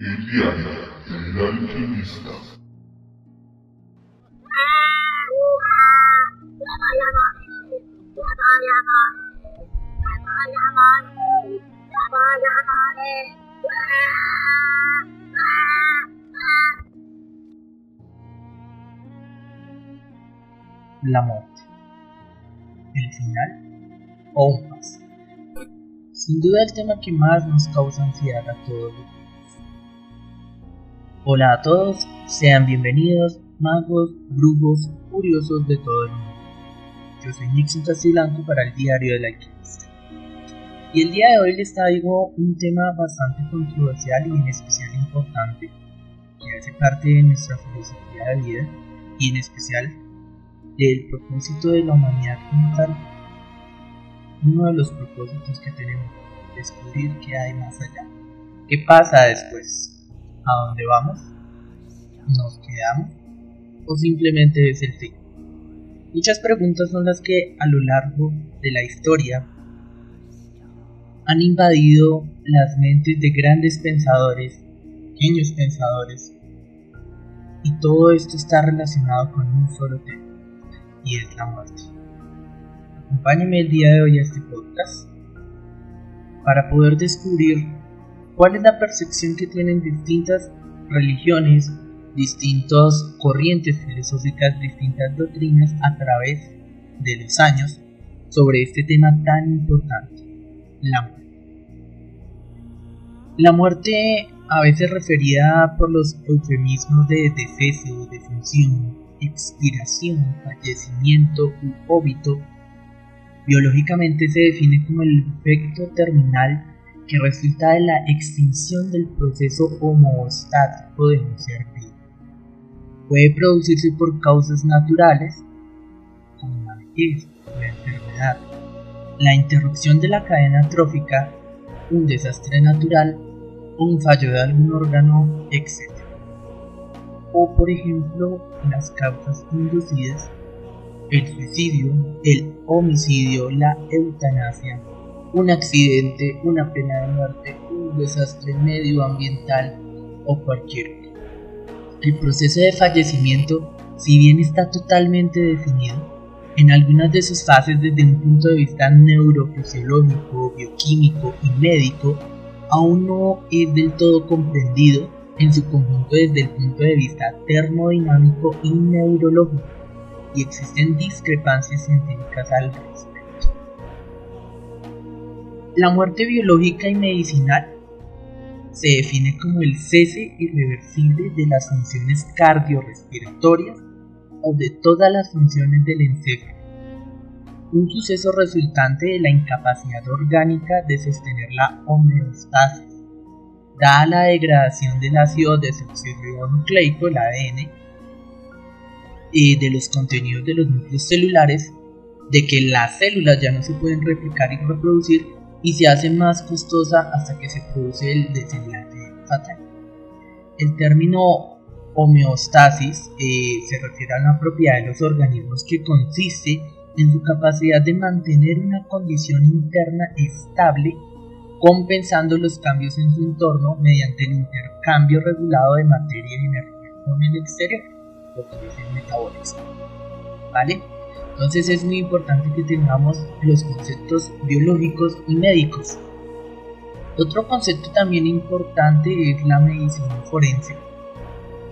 El diario del alquimista. La muerte. El final o un paso. Sin duda el tema que más nos causa ansiedad a todos. Hola a todos, sean bienvenidos magos, brujos, curiosos de todo el mundo. Yo soy Nixon Castilanco para el Diario del Alquimista. Y el día de hoy les traigo un tema bastante controversial y en especial importante, que hace parte de nuestra filosofía de vida y en especial del propósito de la humanidad como tal. Uno de los propósitos que tenemos, descubrir qué hay más allá. ¿Qué pasa después? ¿A dónde vamos? ¿Nos quedamos? ¿O simplemente es el fin? Muchas preguntas son las que a lo largo de la historia han invadido las mentes de grandes pensadores, pequeños pensadores, y todo esto está relacionado con un solo tema, y es la muerte. Acompáñenme el día de hoy a este podcast para poder descubrir cuál es la percepción que tienen distintas religiones, distintas corrientes filosóficas, distintas doctrinas a través de los años sobre este tema tan importante, la muerte. La muerte a veces referida por los eufemismos de deceso, defunción, expiración, fallecimiento u óbito, biológicamente se define como el efecto terminal que resulta de la extinción del proceso homeostático de un ser vivo. Puede producirse por causas naturales, como la vejez, la enfermedad, la interrupción de la cadena trófica, un desastre natural o un fallo de algún órgano, etc. O por ejemplo, las causas inducidas, el suicidio, el homicidio, la eutanasia, un accidente, una pena de muerte, un desastre medioambiental o cualquier otro. El proceso de fallecimiento, si bien está totalmente definido, en algunas de sus fases desde un punto de vista neurofisiológico, bioquímico y médico, aún no es del todo comprendido en su conjunto desde el punto de vista termodinámico y neurológico, y existen discrepancias científicas al respecto. La muerte biológica y medicinal se define como el cese irreversible de las funciones cardiorrespiratorias o de todas las funciones del encéfalo, un suceso resultante de la incapacidad orgánica de sostener la homeostasis, dada la degradación del ácido desoxirribonucleico, el ADN, y de los contenidos de los núcleos celulares, de que las células ya no se pueden replicar y reproducir y se hace más costosa hasta que se produce el desenlace fatal. El término homeostasis eh, se refiere a una propiedad de los organismos que consiste en su capacidad de mantener una condición interna estable compensando los cambios en su entorno mediante el intercambio regulado de materia y energía con el exterior, lo que es el metabolismo. ¿Vale? Entonces es muy importante que tengamos los conceptos biológicos y médicos. Otro concepto también importante es la medicina forense.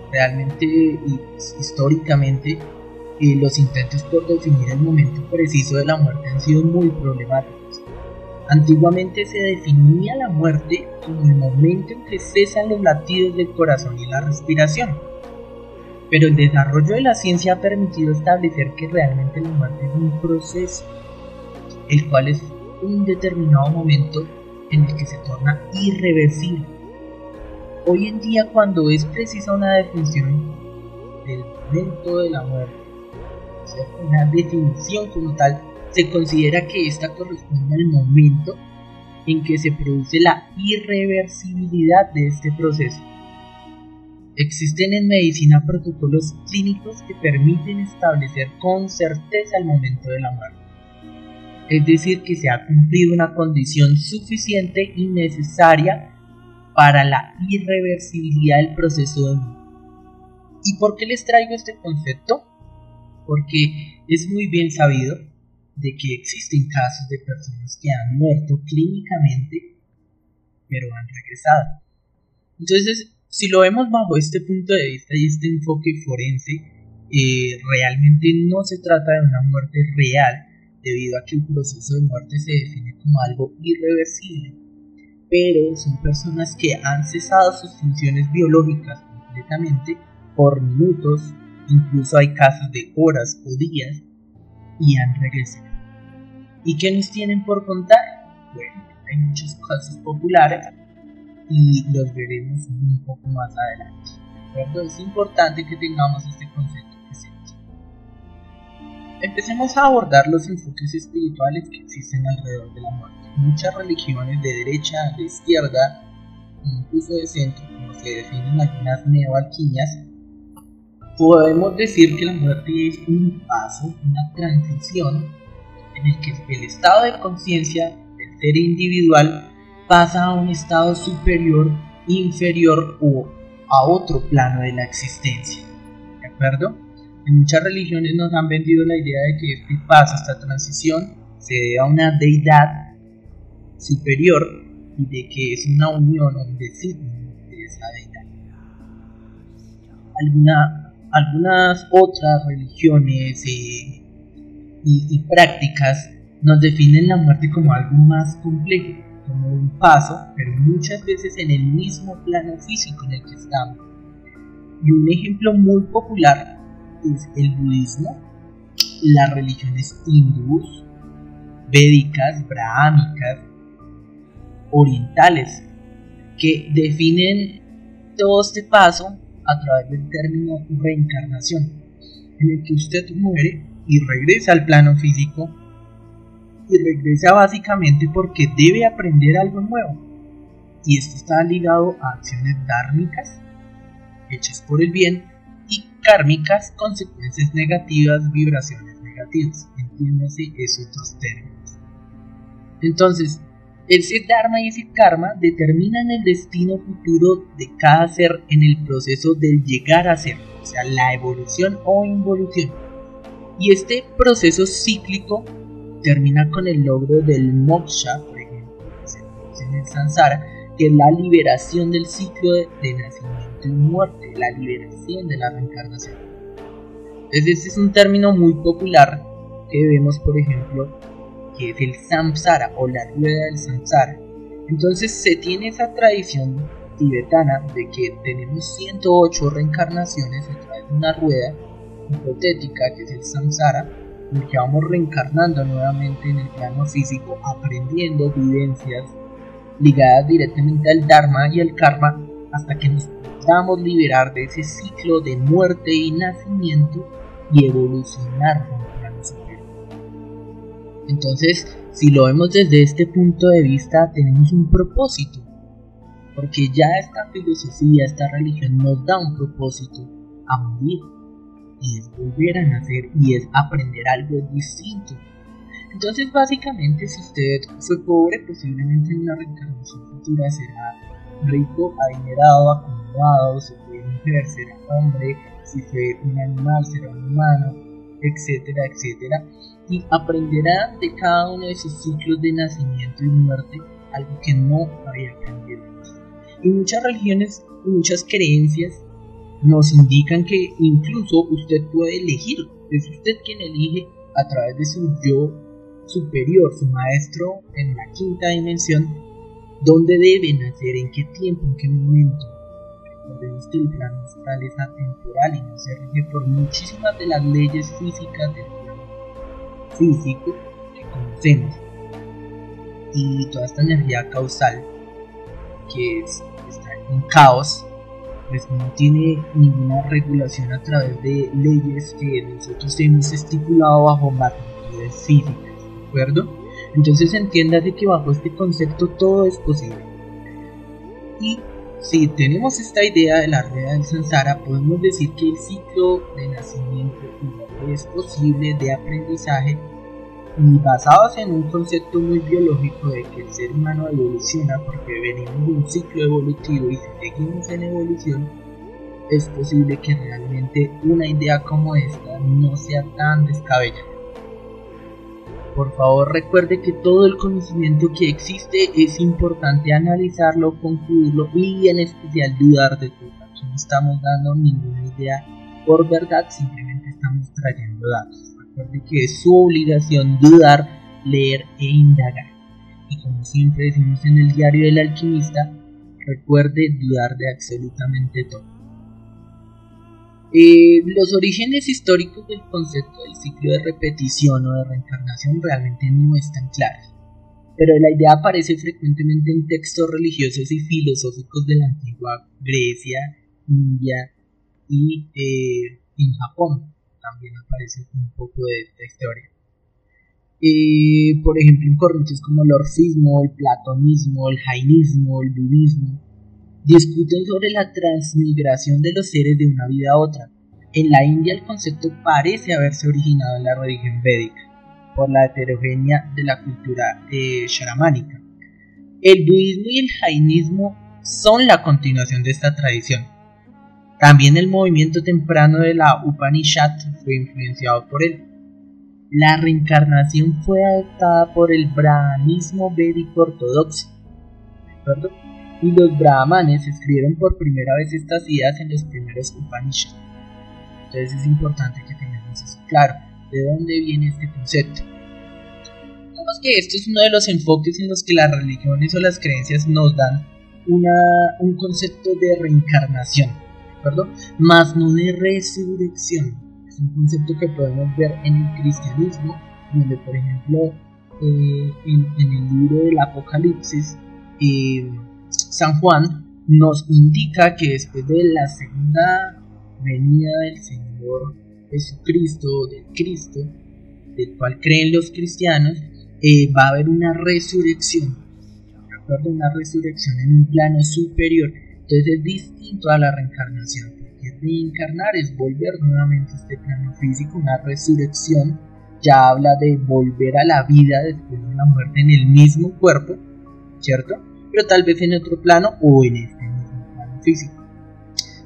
Realmente y históricamente eh, los intentos por definir el momento preciso de la muerte han sido muy problemáticos. Antiguamente se definía la muerte como el momento en que cesan los latidos del corazón y la respiración pero el desarrollo de la ciencia ha permitido establecer que realmente la muerte es un proceso, el cual es un determinado momento en el que se torna irreversible. Hoy en día cuando es precisa una definición del momento de la muerte, o sea, una definición como tal, se considera que esta corresponde al momento en que se produce la irreversibilidad de este proceso Existen en medicina protocolos clínicos que permiten establecer con certeza el momento de la muerte. Es decir, que se ha cumplido una condición suficiente y necesaria para la irreversibilidad del proceso de muerte. ¿Y por qué les traigo este concepto? Porque es muy bien sabido de que existen casos de personas que han muerto clínicamente, pero han regresado. Entonces, si lo vemos bajo este punto de vista y este enfoque forense, eh, realmente no se trata de una muerte real, debido a que el proceso de muerte se define como algo irreversible, pero son personas que han cesado sus funciones biológicas completamente por minutos, incluso hay casos de horas o días, y han regresado. ¿Y qué nos tienen por contar? Bueno, hay muchos casos populares y los veremos un poco más adelante. Es importante que tengamos este concepto presente. Empecemos a abordar los enfoques espirituales que existen alrededor de la muerte. Muchas religiones de derecha, de izquierda, incluso de centro, como se definen algunas neoalquimias, podemos decir que la muerte es un paso, una transición en el que el estado de conciencia del ser individual pasa a un estado superior, inferior o a otro plano de la existencia. ¿De acuerdo? En muchas religiones nos han vendido la idea de que este paso, esta transición, se debe a una deidad superior y de que es una unión o un designio de esa deidad. Alguna algunas otras religiones y, prácticas nos definen la muerte como algo más complejo, como un paso, pero muchas veces en el mismo plano físico en el que estamos. Y un ejemplo muy popular es el budismo, las religiones hindús, védicas, brahámicas, orientales, que definen todo este paso a través del término reencarnación, en el que usted muere y regresa al plano físico y regresa básicamente porque debe aprender algo nuevo. Y esto está ligado a acciones dármicas, hechas por el bien, y kármicas, consecuencias negativas, vibraciones negativas. Entiéndase esos dos términos. Entonces, ese Dharma y ese Karma determinan el destino futuro de cada ser en el proceso del llegar a ser, o sea, la evolución o involución. Y este proceso cíclico termina con el logro del moksha, por ejemplo, que se conoce en el samsara, que es la liberación del ciclo de, nacimiento y muerte, la liberación de la reencarnación. Entonces, este es un término muy popular que vemos, por ejemplo, que es el samsara o la rueda del samsara. Entonces se tiene esa tradición tibetana de que tenemos 108 reencarnaciones a través de una rueda hipotética que es el samsara, en el que vamos reencarnando nuevamente en el plano físico, aprendiendo vivencias ligadas directamente al dharma y al karma hasta que nos podamos liberar de ese ciclo de muerte y nacimiento y evolucionar entonces, si lo vemos desde este punto de vista, tenemos un propósito. Porque ya esta filosofía, esta religión nos da un propósito a morir. Y es volver a nacer y es aprender algo distinto. Entonces, básicamente, si usted fue pobre, posiblemente en una reencarnación futura será rico, adinerado, acomodado, si fue mujer, será hombre, si fue un animal, será un humano, etcétera, etcétera y aprenderá de cada uno de sus ciclos de nacimiento y muerte algo que no había aprendido Y muchas religiones y muchas creencias nos indican que incluso usted puede elegir, es usted quien elige a través de su yo superior, su maestro en la quinta dimensión, dónde debe nacer, en qué tiempo, en qué momento. Recordemos que el plan astral es atemporal y no se rige por muchísimas de las leyes físicas del físico que conocemos y toda esta energía causal que está en caos pues no tiene ninguna regulación a través de leyes que nosotros hemos estipulado bajo magnitudes físicas, ¿de acuerdo? Entonces entiéndase que bajo este concepto todo es posible. Y si tenemos esta idea de la rueda del Sansara, podemos decir que el ciclo de nacimiento es posible de aprendizaje y basados en un concepto muy biológico de que el ser humano evoluciona porque venimos de un ciclo evolutivo y seguimos en evolución, es posible que realmente una idea como esta no sea tan descabellada. Por favor recuerde que todo el conocimiento que existe es importante analizarlo, concluirlo y en especial dudar de todo. Aquí no estamos dando ninguna idea por verdad, simplemente estamos trayendo datos. Recuerde que es su obligación dudar, leer e indagar. Y como siempre decimos en el diario del alquimista, recuerde dudar de absolutamente todo. Eh, los orígenes históricos del concepto del ciclo de repetición o de reencarnación realmente no están claros, pero la idea aparece frecuentemente en textos religiosos y filosóficos de la antigua Grecia, India y eh, en Japón. También aparece un poco de esta historia. Por ejemplo, en corrientes como el orfismo, el platonismo, el jainismo, el budismo, discuten sobre la transmigración de los seres de una vida a otra. En la India el concepto parece haberse originado en la religión védica, por la heterogénea de la cultura eh, sharamánica. El budismo y el jainismo son la continuación de esta tradición. También el movimiento temprano de la Upanishad fue influenciado por él. La reencarnación fue adoptada por el brahmanismo védico ortodoxo y los brahmanes escribieron por primera vez estas ideas en los primeros Upanishads. Entonces es importante que tengamos claro, de dónde viene este concepto. Digamos que esto es uno de los enfoques en los que las religiones o las creencias nos dan un concepto de reencarnación, ¿de Más no de resurrección. Es un concepto que podemos ver en el cristianismo, donde por ejemplo eh, en, el libro del Apocalipsis, eh, San Juan nos indica que después de la segunda venida del Señor Jesucristo, del Cristo, del cual creen los cristianos, eh, va a haber una resurrección, ¿de acuerdo? Una resurrección en un plano superior. Entonces es distinto a la reencarnación, porque reencarnar es volver nuevamente a este plano físico, una resurrección ya habla de volver a la vida después de la muerte en el mismo cuerpo, ¿cierto? pero tal vez en otro plano o en este mismo plano físico.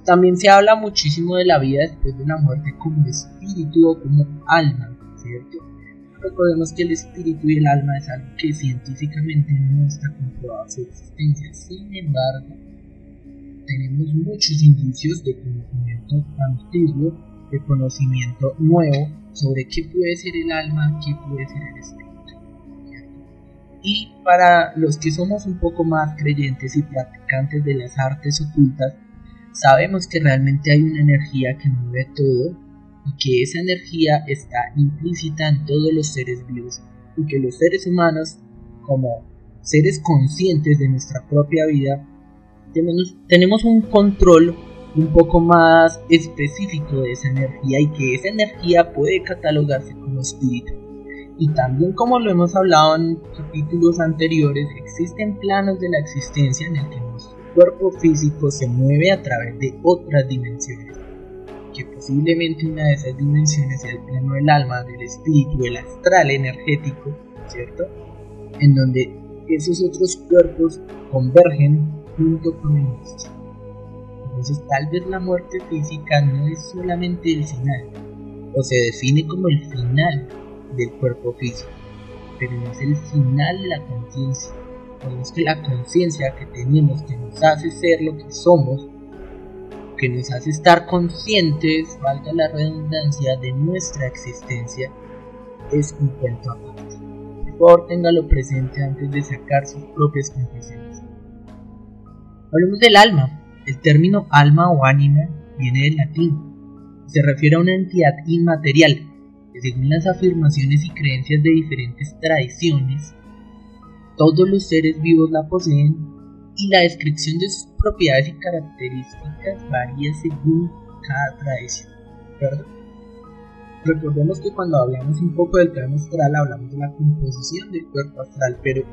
También se habla muchísimo de la vida después de la muerte como espíritu o como alma, ¿cierto? Recordemos que el espíritu y el alma es algo que científicamente no está comprobado su existencia. Sin embargo, tenemos muchos indicios de conocimiento antiguo, de conocimiento nuevo sobre qué puede ser el alma, qué puede ser el espíritu. Y para los que somos un poco más creyentes y practicantes de las artes ocultas, sabemos que realmente hay una energía que mueve todo y que esa energía está implícita en todos los seres vivos y que los seres humanos, como seres conscientes de nuestra propia vida, tenemos, tenemos un control un poco más específico de esa energía y que esa energía puede catalogarse como espíritu. Y también como lo hemos hablado en capítulos anteriores, existen planos de la existencia en el que nuestro cuerpo físico se mueve a través de otras dimensiones. Que posiblemente una de esas dimensiones sea el plano del alma, del espíritu, el astral energético, ¿cierto? En donde esos otros cuerpos convergen junto con el. Entonces tal vez la muerte física no es solamente el final, o se define como el final del cuerpo físico, pero no es el final de la conciencia. es que la conciencia que tenemos que nos hace ser lo que somos, que nos hace estar conscientes, valga la redundancia, de nuestra existencia, es un cuento aparte. Por favor, téngalo presente antes de sacar sus propias conclusiones. Hablemos del alma. El término alma o ánima viene del latín. Se refiere a una entidad inmaterial según las afirmaciones y creencias de diferentes tradiciones, todos los seres vivos la poseen y la descripción de sus propiedades y características varía según cada tradición. Recordemos que cuando hablamos un poco del plano astral hablamos de la composición del cuerpo astral, pero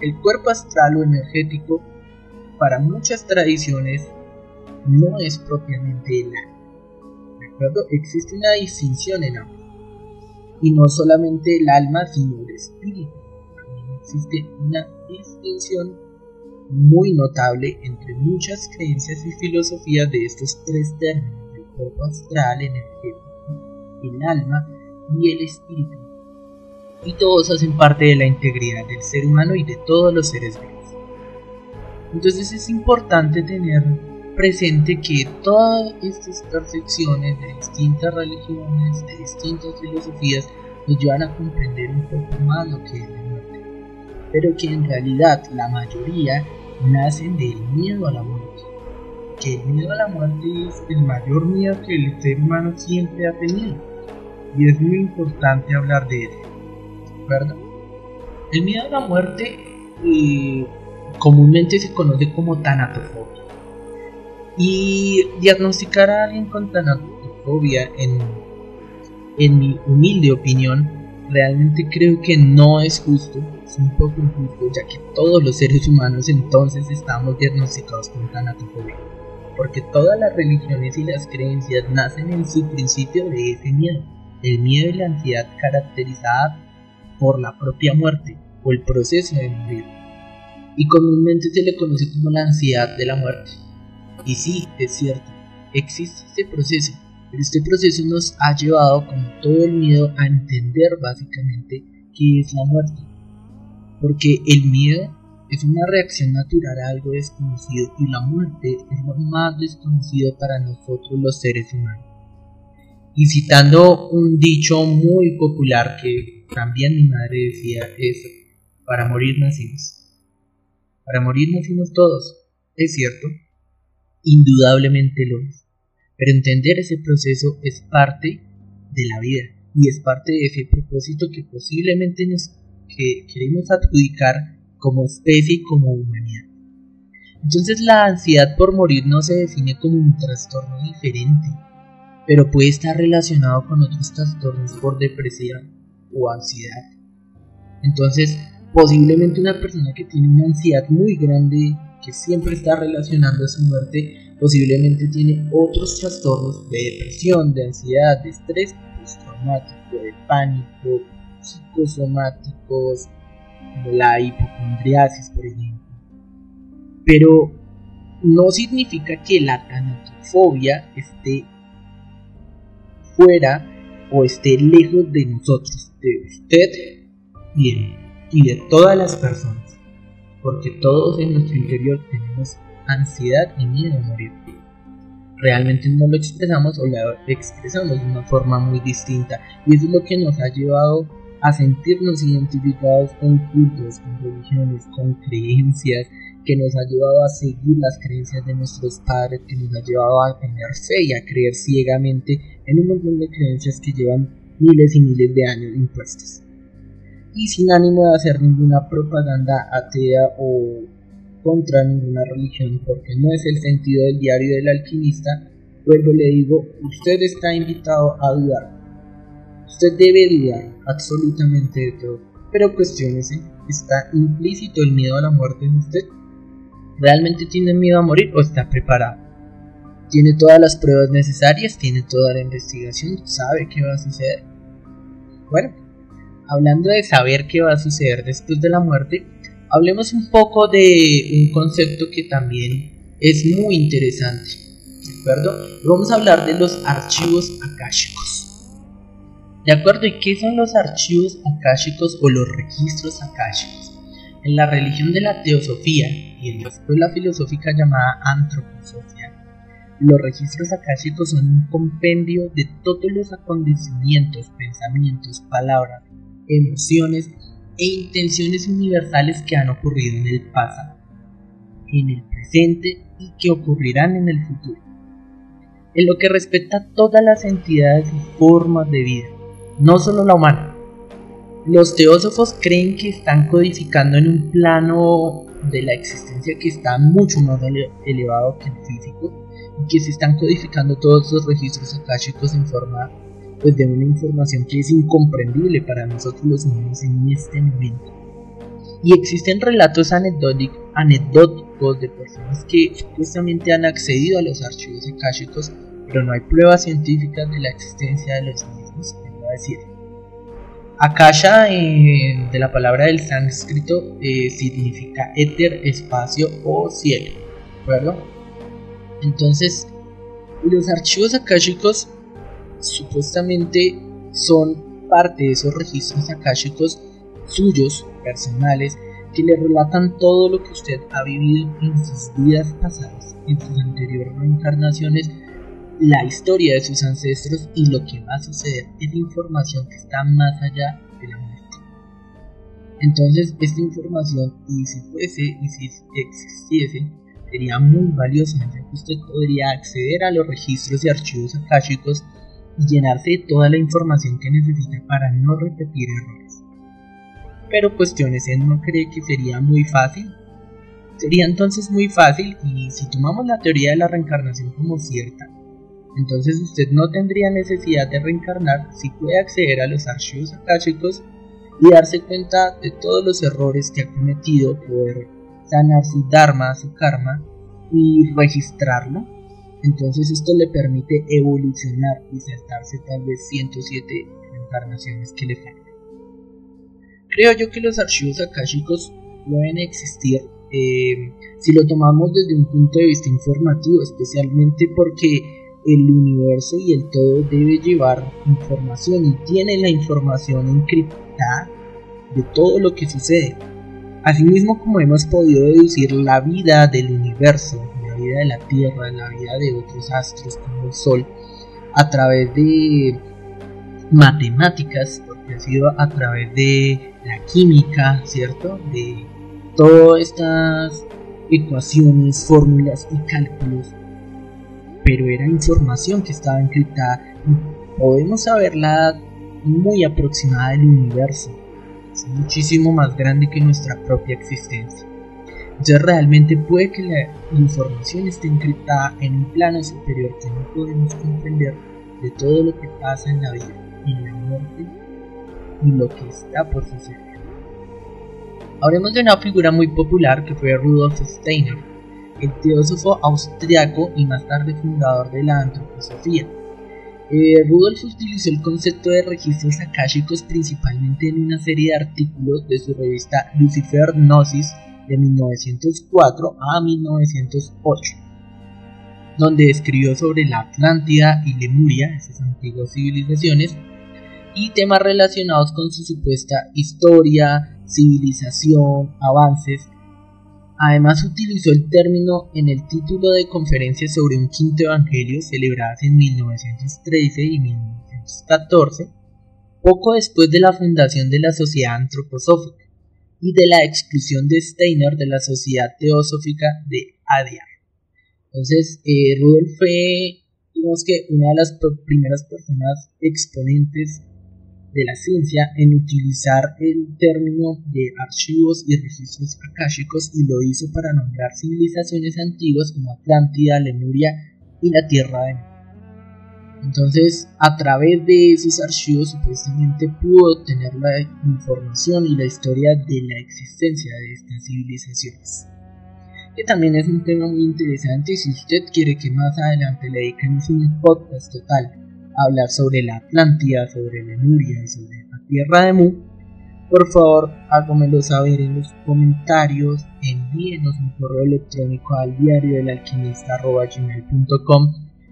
el cuerpo astral o energético para muchas tradiciones no es propiamente el alma. ¿De acuerdo? Existe una distinción en ambos. y no solamente el alma, sino el espíritu. También existe una distinción muy notable entre muchas creencias y filosofías de estos tres términos, el cuerpo astral, energético, el alma y el espíritu. Y todos hacen parte de la integridad del ser humano y de todos los seres vivos. Entonces es importante tener presente que todas estas percepciones de distintas religiones, de distintas filosofías, nos llevan a comprender un poco más lo que es la muerte, pero que en realidad la mayoría nacen del miedo a la muerte, que el miedo a la muerte es el mayor miedo que el ser humano siempre ha tenido, y es muy importante hablar de él, ¿verdad? El miedo a la muerte eh, comúnmente se conoce como tanatofobia. Y diagnosticar a alguien con tanatofobia, en, en mi humilde opinión, realmente creo que no es justo, es un poco injusto, ya que todos los seres humanos entonces estamos diagnosticados con tanatofobia. Porque todas las religiones y las creencias nacen en su principio de ese miedo, el miedo y la ansiedad caracterizada por la propia muerte o el proceso de morir. Y comúnmente se le conoce como la ansiedad de la muerte. Y sí, es cierto, existe este proceso, pero este proceso nos ha llevado, como todo el miedo, a entender básicamente qué es la muerte. Porque el miedo es una reacción natural a algo desconocido y la muerte es lo más desconocido para nosotros los seres humanos. Y citando un dicho muy popular que también mi madre decía es, para morir nacimos. Para morir nacimos todos, es cierto, indudablemente lo es. Pero entender ese proceso es parte de la vida y es parte de ese propósito que posiblemente nos que queremos adjudicar como especie y como humanidad. Entonces la ansiedad por morir no se define como un trastorno diferente, pero puede estar relacionado con otros trastornos por depresión o ansiedad. Entonces, posiblemente una persona que tiene una ansiedad muy grande, que siempre está relacionando a su muerte, posiblemente tiene otros trastornos de depresión, de ansiedad, de estrés postraumático, de pánico, psicosomáticos, la hipocondriasis, por ejemplo. Pero no significa que la tanatofobia esté fuera o esté lejos de nosotros, de usted y de, y de todas las personas, porque todos en nuestro interior tenemos ansiedad y miedo a morir. Realmente no lo expresamos o lo expresamos de una forma muy distinta y eso es lo que nos ha llevado a sentirnos identificados con cultos, con religiones, con creencias, que nos ha llevado a seguir las creencias de nuestros padres, que nos ha llevado a tener fe y a creer ciegamente en un montón de creencias que llevan miles y miles de años impuestas. Y sin ánimo de hacer ninguna propaganda atea o contra ninguna religión, porque no es el sentido del diario del alquimista, vuelvo le digo, usted está invitado a dudar. Usted debe dudar absolutamente de todo, pero cuestionese, ¿está implícito el miedo a la muerte en usted? ¿Realmente tiene miedo a morir o está preparado? ¿Tiene todas las pruebas necesarias? ¿Tiene toda la investigación? ¿Sabe qué va a suceder? Bueno, hablando de saber qué va a suceder después de la muerte, hablemos un poco de un concepto que también es muy interesante. ¿De acuerdo? Vamos a hablar de los archivos akáshicos. ¿De acuerdo? ¿Y qué son los archivos akáshicos o los registros akáshicos? En la religión de la teosofía y en la escuela filosófica llamada antroposofía, los registros akáshicos son un compendio de todos los acontecimientos, pensamientos, palabras, emociones e intenciones universales que han ocurrido en el pasado, en el presente y que ocurrirán en el futuro. En lo que respecta a todas las entidades y formas de vida, no solo la humana. Los teósofos creen que están codificando en un plano de la existencia que está mucho más elevado que el físico y que se están codificando todos los registros akáshicos en forma pues de una información que es incomprendible para nosotros los humanos en este momento. Y existen relatos anecdóticos de personas que supuestamente han accedido a los archivos akáshicos, pero no hay pruebas científicas de la existencia de los mismos, decir. Akasha, eh, de la palabra del sánscrito, eh, significa éter, espacio o cielo, ¿verdad? Entonces, los archivos akáshicos supuestamente son parte de esos registros akáshicos suyos, personales, que le relatan todo lo que usted ha vivido en sus vidas pasadas, en sus anteriores reencarnaciones, la historia de sus ancestros y lo que va a suceder es información que está más allá de la muerte. Entonces, esta información, y si fuese, y si existiese, sería muy valiosa, ya que usted podría acceder a los registros y archivos akáshicos y llenarse de toda la información que necesita para no repetir errores. Pero cuestiones, él no cree que sería muy fácil. Sería entonces muy fácil y si tomamos la teoría de la reencarnación como cierta, entonces usted no tendría necesidad de reencarnar si puede acceder a los archivos akáshicos y darse cuenta de todos los errores que ha cometido, poder sanar su dharma, su karma y registrarlo. Entonces esto le permite evolucionar y saltarse tal vez 107 reencarnaciones que le faltan. Creo yo que los archivos akáshicos pueden existir eh, si lo tomamos desde un punto de vista informativo, especialmente porque el universo y el todo debe llevar información y tiene la información encriptada de todo lo que sucede. Asimismo como hemos podido deducir la vida del universo, vida de la Tierra, la vida de otros astros como el Sol, a través de matemáticas, porque ha sido a través de la química, ¿cierto? De todas estas ecuaciones, fórmulas y cálculos pero era información que estaba encriptada y podemos saber la edad muy aproximada del universo. Es muchísimo más grande que nuestra propia existencia. Entonces realmente puede que la información esté encriptada en un plano superior que no podemos comprender de todo lo que pasa en la vida, en la muerte y lo que está por suceder. Hablemos de una figura muy popular que fue Rudolf Steiner, el teósofo austriaco y más tarde fundador de la antroposofía. Eh, Rudolf utilizó el concepto de registros akáshicos principalmente en una serie de artículos de su revista Lucifer Gnosis de 1904 a 1908, donde escribió sobre la Atlántida y Lemuria, esas antiguas civilizaciones, y temas relacionados con su supuesta historia, civilización, avances. Además utilizó el término en el título de conferencias sobre un quinto evangelio celebradas en 1913 y 1914, poco después de la fundación de la Sociedad Antroposófica y de la exclusión de Steiner de la Sociedad Teosófica de Adyar. Entonces, eh, Rudolf fue, digamos que, una de las primeras personas exponentes de la ciencia en utilizar el término de archivos y registros akáshicos y lo hizo para nombrar civilizaciones antiguas como Atlántida, Lemuria y la Tierra de Entonces, a través de esos archivos supuestamente pudo obtener la información y la historia de la existencia de estas civilizaciones. Que también es un tema muy interesante y si usted quiere que más adelante le dediquemos un podcast total hablar sobre la Atlántida, sobre Lemuria y sobre la tierra de Mu, por favor hágamelo saber en los comentarios, envíenos un correo electrónico al diario del alquimista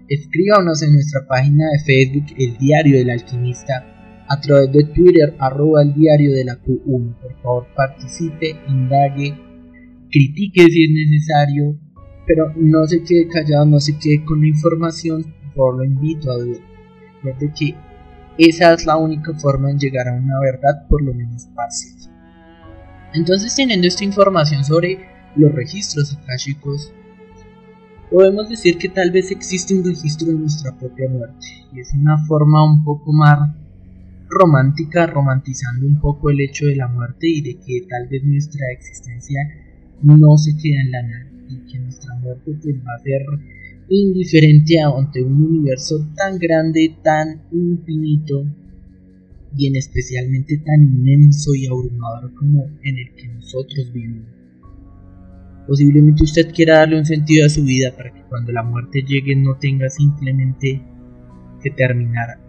escríbanos en nuestra página de Facebook El Diario del Alquimista, a través de Twitter arroba el diario de la Q1, por favor participe, indague, critique si es necesario, pero no se quede callado, no se quede con la información, por favor lo invito a dudar de que esa es la única forma de llegar a una verdad por lo menos parcial. Entonces teniendo esta información sobre los registros akáshicos, podemos decir que tal vez existe un registro de nuestra propia muerte y es una forma un poco más romántica, romantizando un poco el hecho de la muerte y de que tal vez nuestra existencia no se queda en la nada y que nuestra muerte pues, va a ser indiferente ante un universo tan grande, tan infinito y en especialmente tan inmenso y abrumador como en el que nosotros vivimos. Posiblemente usted quiera darle un sentido a su vida para que cuando la muerte llegue no tenga simplemente que terminar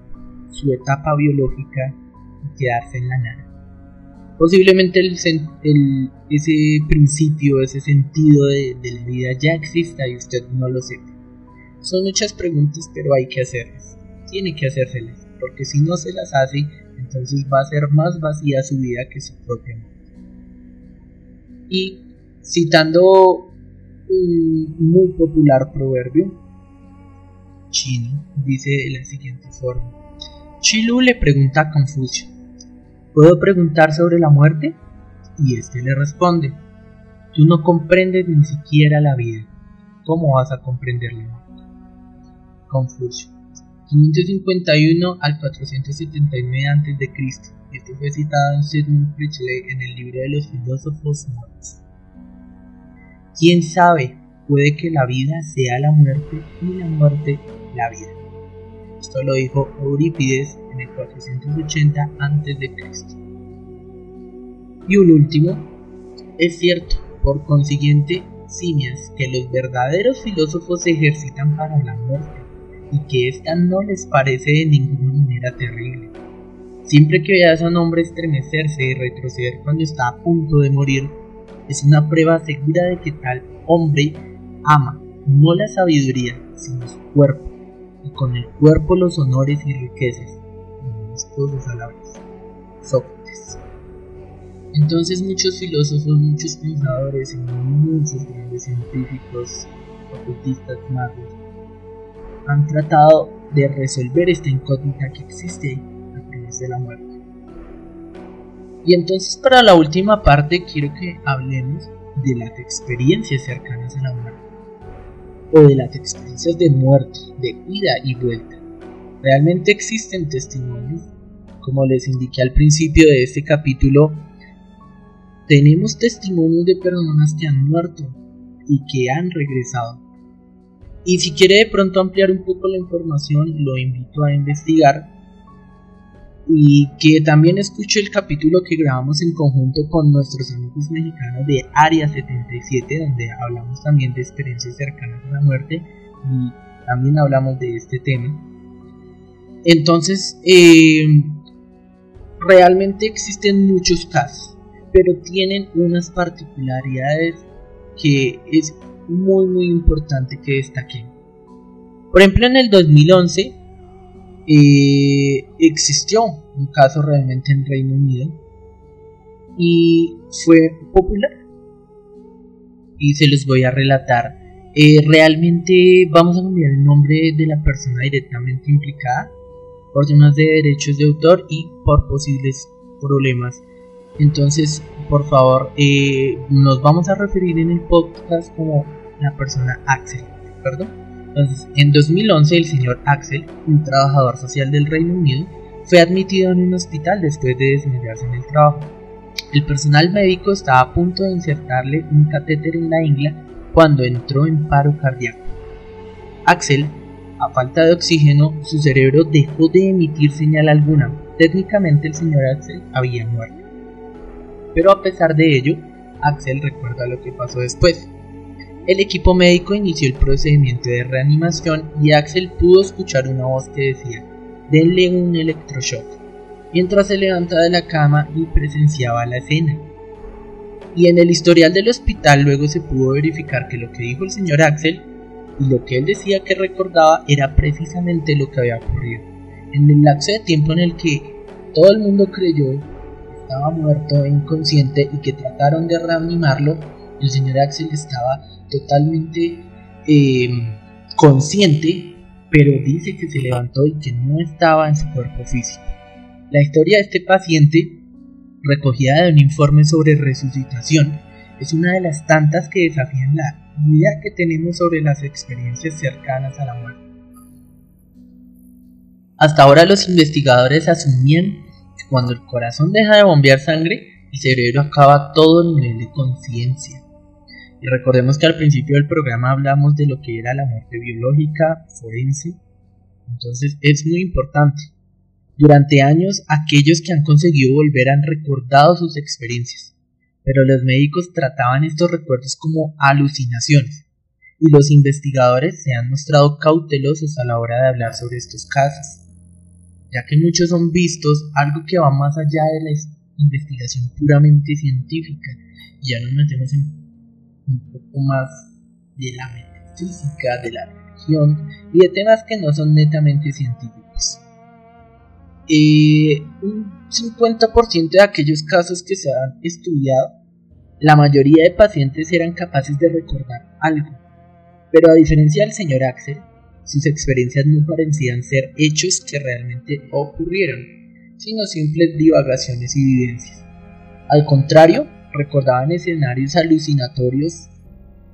su etapa biológica y quedarse en la nada. Posiblemente ese principio, ese sentido de, de, la vida ya exista y usted no lo sepa. Son muchas preguntas, pero hay que hacerlas. Tiene que hacérselas, porque si no se las hace, entonces va a ser más vacía su vida que su propia muerte. Y citando un muy popular proverbio chino, dice de la siguiente forma. Chilu le pregunta a Confucio, ¿puedo preguntar sobre la muerte? Y este le responde, tú no comprendes ni siquiera la vida, ¿cómo vas a comprender la muerte? Confucio, 551 al 479 a.C. Esto fue citado en Sigmund Freud en el libro de los filósofos muertos. ¿Quién sabe? Puede que la vida sea la muerte y la muerte la vida. Esto lo dijo Eurípides en el 480 a.C. Y un último, es cierto, por consiguiente, Simias, que los verdaderos filósofos se ejercitan para la muerte y que ésta no les parece de ninguna manera terrible. Siempre que veas a un hombre estremecerse y retroceder cuando está a punto de morir, es una prueba segura de que tal hombre ama no la sabiduría, sino su cuerpo, y con el cuerpo los honores y riquezas, y a la vez. Sócrates. Entonces muchos filósofos, muchos pensadores y muchos grandes científicos, ocultistas, magos, han tratado de resolver esta incógnita que existe a través de la muerte. Y entonces para la última parte quiero que hablemos de las experiencias cercanas a la muerte. O de las experiencias de muerte, de ida y vuelta. Realmente existen testimonios. Como les indiqué al principio de este capítulo, tenemos testimonios de personas que han muerto y que han regresado. Y si quiere de pronto ampliar un poco la información, lo invito a investigar y que también escuche el capítulo que grabamos en conjunto con nuestros amigos mexicanos de Área 77, donde hablamos también de experiencias cercanas a la muerte y también hablamos de este tema. Entonces, eh, realmente existen muchos casos, pero tienen unas particularidades que es muy muy importante que destaquen. Por ejemplo, en el 2011 existió un caso realmente en Reino Unido y fue popular. Y se los voy a relatar. Eh, realmente vamos a cambiar el nombre de la persona directamente implicada por temas de derechos de autor y por posibles problemas. Entonces, por favor, eh, nos vamos a referir en el podcast como la persona Axel, ¿perdón? Entonces, en 2011 el señor Axel, un trabajador social del Reino Unido, fue admitido en un hospital después de desmayarse en el trabajo. El personal médico estaba a punto de insertarle un catéter en la ingla cuando entró en paro cardíaco. Axel, a falta de oxígeno, su cerebro dejó de emitir señal alguna. Técnicamente el señor Axel había muerto. Pero a pesar de ello, Axel recuerda lo que pasó después. El equipo médico inició el procedimiento de reanimación y Axel pudo escuchar una voz que decía, denle un electroshock, mientras se levantaba de la cama y presenciaba la escena. Y en el historial del hospital luego se pudo verificar que lo que dijo el señor Axel y lo que él decía que recordaba era precisamente lo que había ocurrido. En el lapso de tiempo en el que todo el mundo creyó que estaba muerto e inconsciente y que trataron de reanimarlo, el señor Axel estaba totalmente eh, consciente, pero dice que se levantó y que no estaba en su cuerpo físico. La historia de este paciente, recogida de un informe sobre resucitación, es una de las tantas que desafían la idea que tenemos sobre las experiencias cercanas a la muerte. Hasta ahora los investigadores asumían que cuando el corazón deja de bombear sangre, el cerebro acaba todo el nivel de conciencia. Recordemos que al principio del programa hablamos de lo que era la muerte biológica, forense. Entonces es muy importante. Durante años, aquellos que han conseguido volver han recordado sus experiencias, pero los médicos trataban estos recuerdos como alucinaciones, y los investigadores se han mostrado cautelosos a la hora de hablar sobre estos casos, ya que muchos son vistos algo que va más allá de la investigación puramente científica, y ya nos metemos en un poco más de la metafísica, de la religión y de temas que no son netamente científicos. Eh, un 50% de aquellos casos que se han estudiado, la mayoría de pacientes eran capaces de recordar algo, pero a diferencia del señor Axel, sus experiencias no parecían ser hechos que realmente ocurrieron, sino simples divagaciones y vivencias. Al contrario, recordaban escenarios alucinatorios,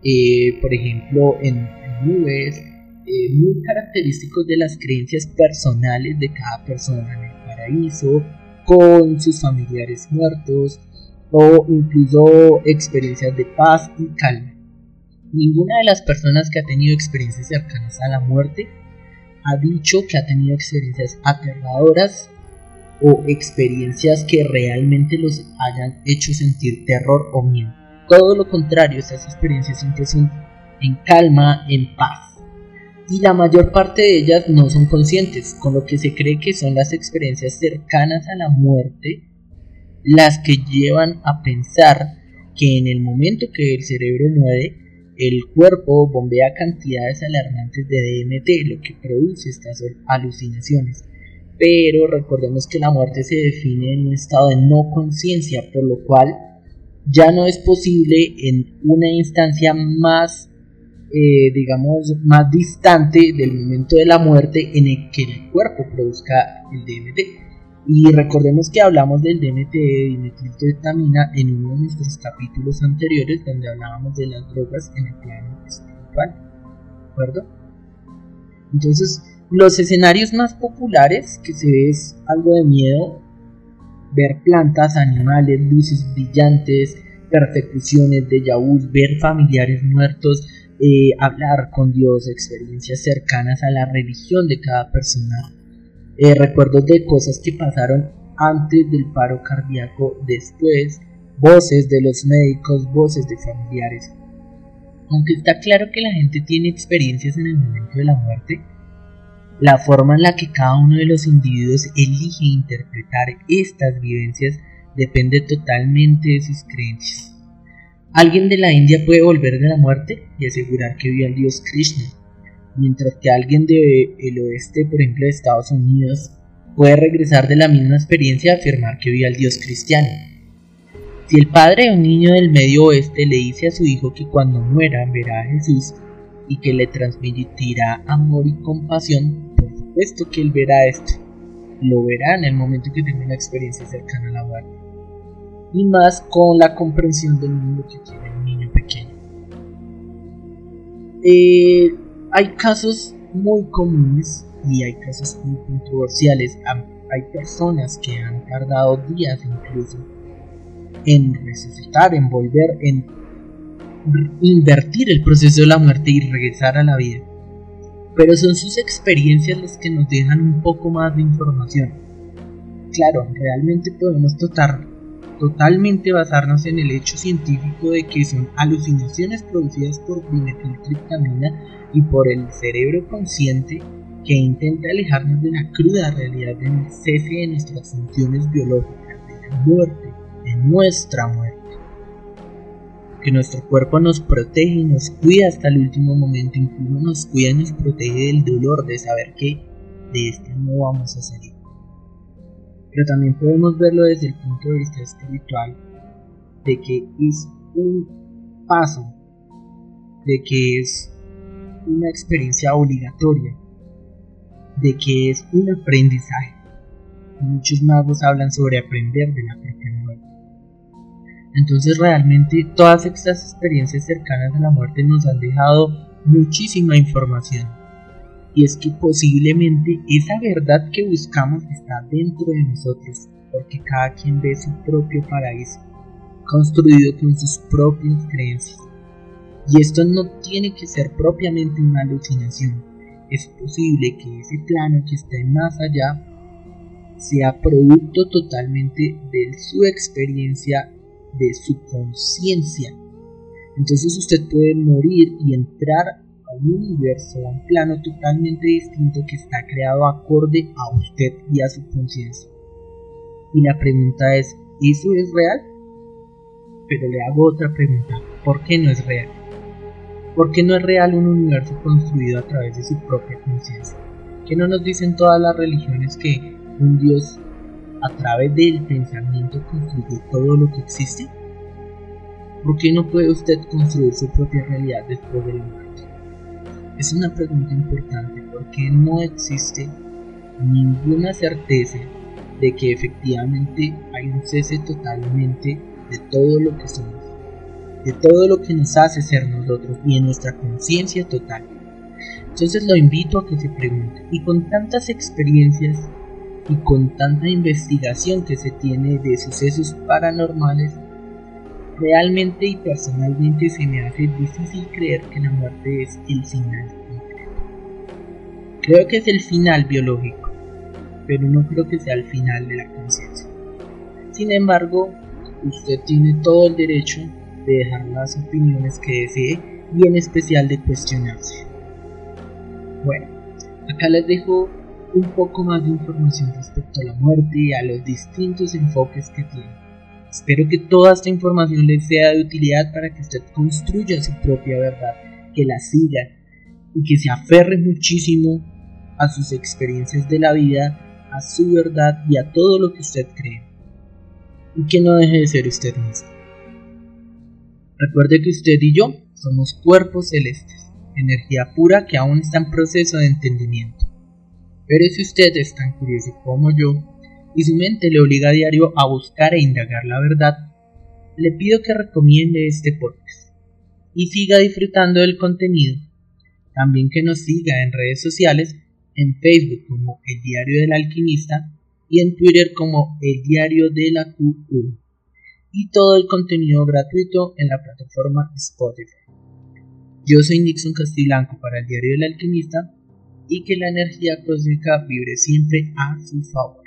eh, por ejemplo, en, nubes, eh, muy característicos de las creencias personales de cada persona en el paraíso, con sus familiares muertos, o incluso experiencias de paz y calma. Ninguna de las personas que ha tenido experiencias cercanas a la muerte ha dicho que ha tenido experiencias aterradoras o experiencias que realmente los hayan hecho sentir terror o miedo. Todo lo contrario, esas experiencias siempre son en calma, en paz. Y la mayor parte de ellas no son conscientes, con lo que se cree que son las experiencias cercanas a la muerte las que llevan a pensar que en el momento que el cerebro muere, el cuerpo bombea cantidades alarmantes de DMT, lo que produce estas alucinaciones. Pero recordemos que la muerte se define en un estado de no conciencia, por lo cual ya no es posible en una instancia más, eh, digamos, más distante del momento de la muerte en el que el cuerpo produzca el DMT. Y recordemos que hablamos del DMT, dimetiltriptamina, en uno de nuestros capítulos anteriores donde hablábamos de las drogas en el plano espiritual. ¿De acuerdo? Entonces, los escenarios más populares que se ve es algo de miedo, ver plantas, animales, luces brillantes, persecuciones, de vu, ver familiares muertos, eh, hablar con Dios, experiencias cercanas a la religión de cada persona eh, recuerdos de cosas que pasaron antes del paro cardíaco, después, voces de los médicos, voces de familiares. Aunque está claro que la gente tiene experiencias en el momento de la muerte, la forma en la que cada uno de los individuos elige interpretar estas vivencias depende totalmente de sus creencias. Alguien de la India puede volver de la muerte y asegurar que vio al dios Krishna, mientras que alguien del oeste, por ejemplo de Estados Unidos, puede regresar de la misma experiencia y afirmar que vio al Dios cristiano. Si el padre de un niño del medio oeste le dice a su hijo que cuando muera verá a Jesús y que le transmitirá amor y compasión, supuesto que él verá esto. Lo verá en el momento que tenga una experiencia cercana a la muerte. Y más con la comprensión del mundo que tiene un niño pequeño. Eh, hay casos muy comunes y hay casos muy controversiales. Hay personas que han tardado días incluso en resucitar, en volver, en invertir el proceso de la muerte y regresar a la vida. Pero son sus experiencias las que nos dejan un poco más de información. Claro, realmente podemos tratar totalmente basarnos en el hecho científico de que son alucinaciones producidas por dimetiltriptamina y por el cerebro consciente que intenta alejarnos de la cruda realidad del cese de nuestras funciones biológicas, de la muerte, de nuestra muerte. Que nuestro cuerpo nos protege y nos cuida hasta el último momento, incluso nos cuida y nos protege del dolor de saber que de este no vamos a salir pero también podemos verlo desde el punto de vista espiritual, de que es un paso, de que es una experiencia obligatoria, de que es un aprendizaje. Muchos magos hablan sobre aprender de la propia. Entonces realmente todas estas experiencias cercanas a la muerte nos han dejado muchísima información y es que posiblemente esa verdad que buscamos está dentro de nosotros, porque cada quien ve su propio paraíso, construido con sus propias creencias. Y esto no tiene que ser propiamente una alucinación, es posible que ese plano que está más allá sea producto totalmente de su experiencia, de su conciencia. Entonces usted puede morir y entrar un universo, a un plano totalmente distinto que está creado acorde a usted y a su conciencia. Y la pregunta es, ¿eso es real? Pero le hago otra pregunta, ¿por qué no es real? ¿Por qué no es real un universo construido a través de su propia conciencia? ¿Que no nos dicen todas las religiones que un Dios a través del pensamiento construye todo lo que existe? ¿Por qué no puede usted construir su propia realidad después de la muerte? Es una pregunta importante porque no existe ninguna certeza de que efectivamente hay un cese totalmente de todo lo que somos, de todo lo que nos hace ser nosotros y en nuestra conciencia total. Entonces lo invito a que se pregunte, y con tantas experiencias y con tanta investigación que se tiene de sucesos paranormales, realmente y personalmente se me hace difícil creer que la muerte es el final Creo que es el final biológico, pero no creo que sea el final de la conciencia. Sin embargo, usted tiene todo el derecho de dejar las opiniones que desee y en especial de cuestionarse. Bueno, acá les dejo un poco más de información respecto a la muerte y a los distintos enfoques que tiene. Espero que toda esta información les sea de utilidad para que usted construya su propia verdad, que la siga y que se aferre muchísimo a sus experiencias de la vida, a su verdad y a todo lo que usted cree. Y que no deje de ser usted mismo. Recuerde que usted y yo somos cuerpos celestes, energía pura que aún está en proceso de entendimiento. Pero si usted es tan curioso como yo y su mente le obliga a diario a buscar e indagar la verdad, le pido que recomiende este podcast y siga disfrutando del contenido. También que nos siga en redes sociales, en Facebook como El Diario del Alquimista y en Twitter como El Diario de la Q1 y todo el contenido gratuito en la plataforma Spotify. Yo soy Nixon Castiblanco para el Diario del Alquimista y que la energía cósmica vibre siempre a su favor.